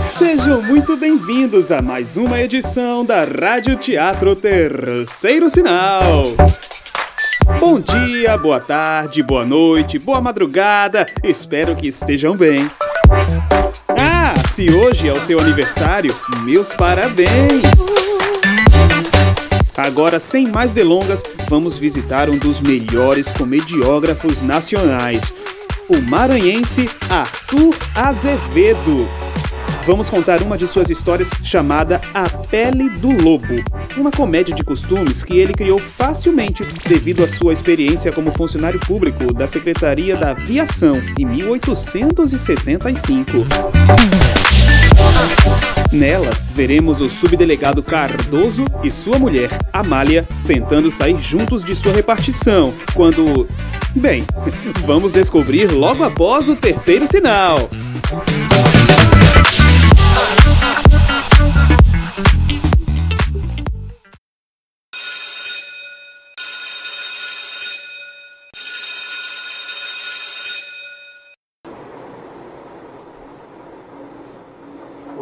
Sejam muito bem-vindos a mais uma edição da Rádio Teatro Terceiro Sinal. Bom dia, boa tarde, boa noite, boa madrugada, espero que estejam bem. Ah, se hoje é o seu aniversário, meus parabéns! Agora, sem mais delongas, vamos visitar um dos melhores comediógrafos nacionais, o maranhense Arthur Azevedo. Vamos contar uma de suas histórias chamada A Pele do Lobo, uma comédia de costumes que ele criou facilmente devido à sua experiência como funcionário público da Secretaria da Aviação em 1875. Nela, veremos o subdelegado Cardoso e sua mulher, Amália, tentando sair juntos de sua repartição, quando. Bem, vamos descobrir logo após o terceiro sinal.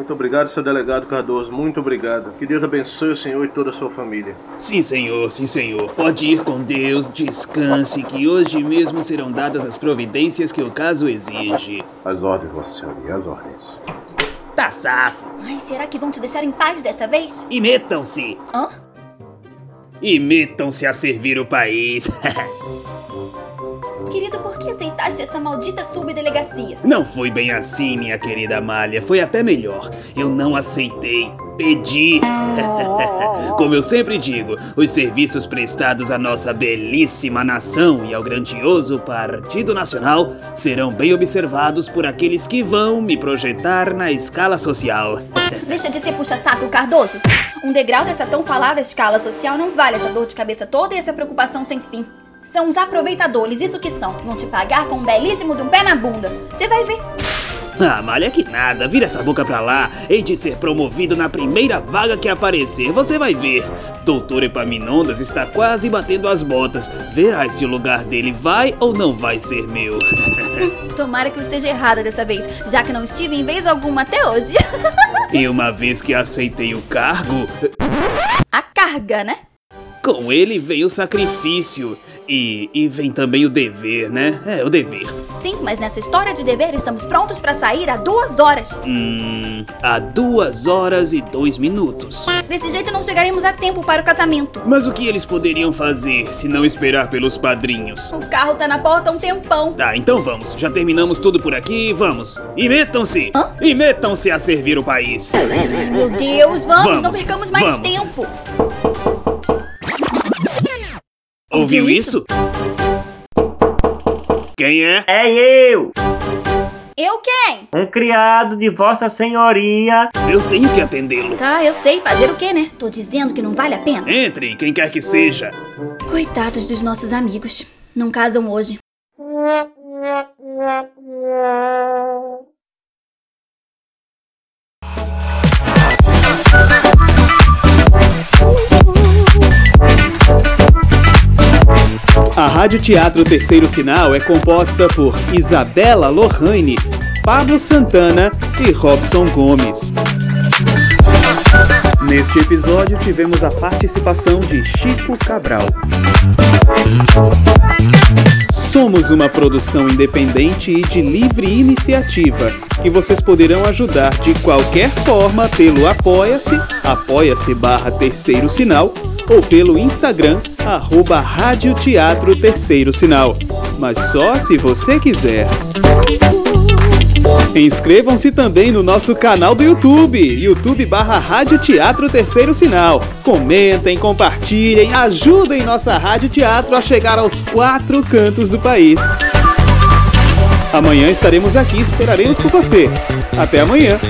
Muito obrigado, seu delegado Cardoso. Muito obrigado. Que Deus abençoe o senhor e toda a sua família. Sim, senhor, sim, senhor. Pode ir com Deus, descanse, que hoje mesmo serão dadas as providências que o caso exige. As ordens, Vossa Senhoria, as ordens. Tá safo. Ai, será que vão te deixar em paz desta vez? E metam-se. Hã? E metam-se a servir o país. Querido, por que aceitaste esta maldita subdelegacia? Não foi bem assim, minha querida Amália. Foi até melhor. Eu não aceitei. Pedi. Como eu sempre digo, os serviços prestados à nossa belíssima nação e ao grandioso Partido Nacional serão bem observados por aqueles que vão me projetar na escala social. Deixa de ser puxa-saco, Cardoso. Um degrau dessa tão falada escala social não vale essa dor de cabeça toda e essa preocupação sem fim. São uns aproveitadores, isso que são. Vão te pagar com um belíssimo de um pé na bunda. Você vai ver. Ah, malha que nada, vira essa boca pra lá. Hei de ser promovido na primeira vaga que aparecer, você vai ver. Doutor Epaminondas está quase batendo as botas. Verá se o lugar dele vai ou não vai ser meu. Tomara que eu esteja errada dessa vez, já que não estive em vez alguma até hoje. e uma vez que aceitei o cargo, A carga, né? Com ele vem o sacrifício. E, e vem também o dever, né? É, o dever. Sim, mas nessa história de dever estamos prontos pra sair há duas horas. Hum. Há duas horas e dois minutos. Desse jeito não chegaremos a tempo para o casamento. Mas o que eles poderiam fazer se não esperar pelos padrinhos? O carro tá na porta há um tempão. Tá, então vamos. Já terminamos tudo por aqui, vamos. E metam-se! Hã? E metam-se a servir o país. Ai, meu Deus, vamos, Vamos, não percamos mais vamos. tempo. Ouviu isso? Quem é? É eu, Eu quem? um criado de Vossa Senhoria. Eu tenho que atendê-lo. Tá, eu sei. Fazer o quê, né? Tô dizendo que não vale a pena. Entre, quem quer que seja. Coitados dos nossos amigos. Não casam hoje. Rádio Teatro Terceiro Sinal é composta por Isabela Lohane, Pablo Santana e Robson Gomes. Neste episódio tivemos a participação de Chico Cabral. Somos uma produção independente e de livre iniciativa, que vocês poderão ajudar de qualquer forma pelo Apoia-se, apoia-se barra terceiro sinal, ou pelo Instagram, arroba Rádio Teatro Terceiro Sinal. Mas só se você quiser. Inscrevam-se também no nosso canal do YouTube, YouTube barra Rádio Teatro Terceiro Sinal. Comentem, compartilhem, ajudem nossa Rádio Teatro a chegar aos quatro cantos do país. Amanhã estaremos aqui esperaremos por você. Até amanhã!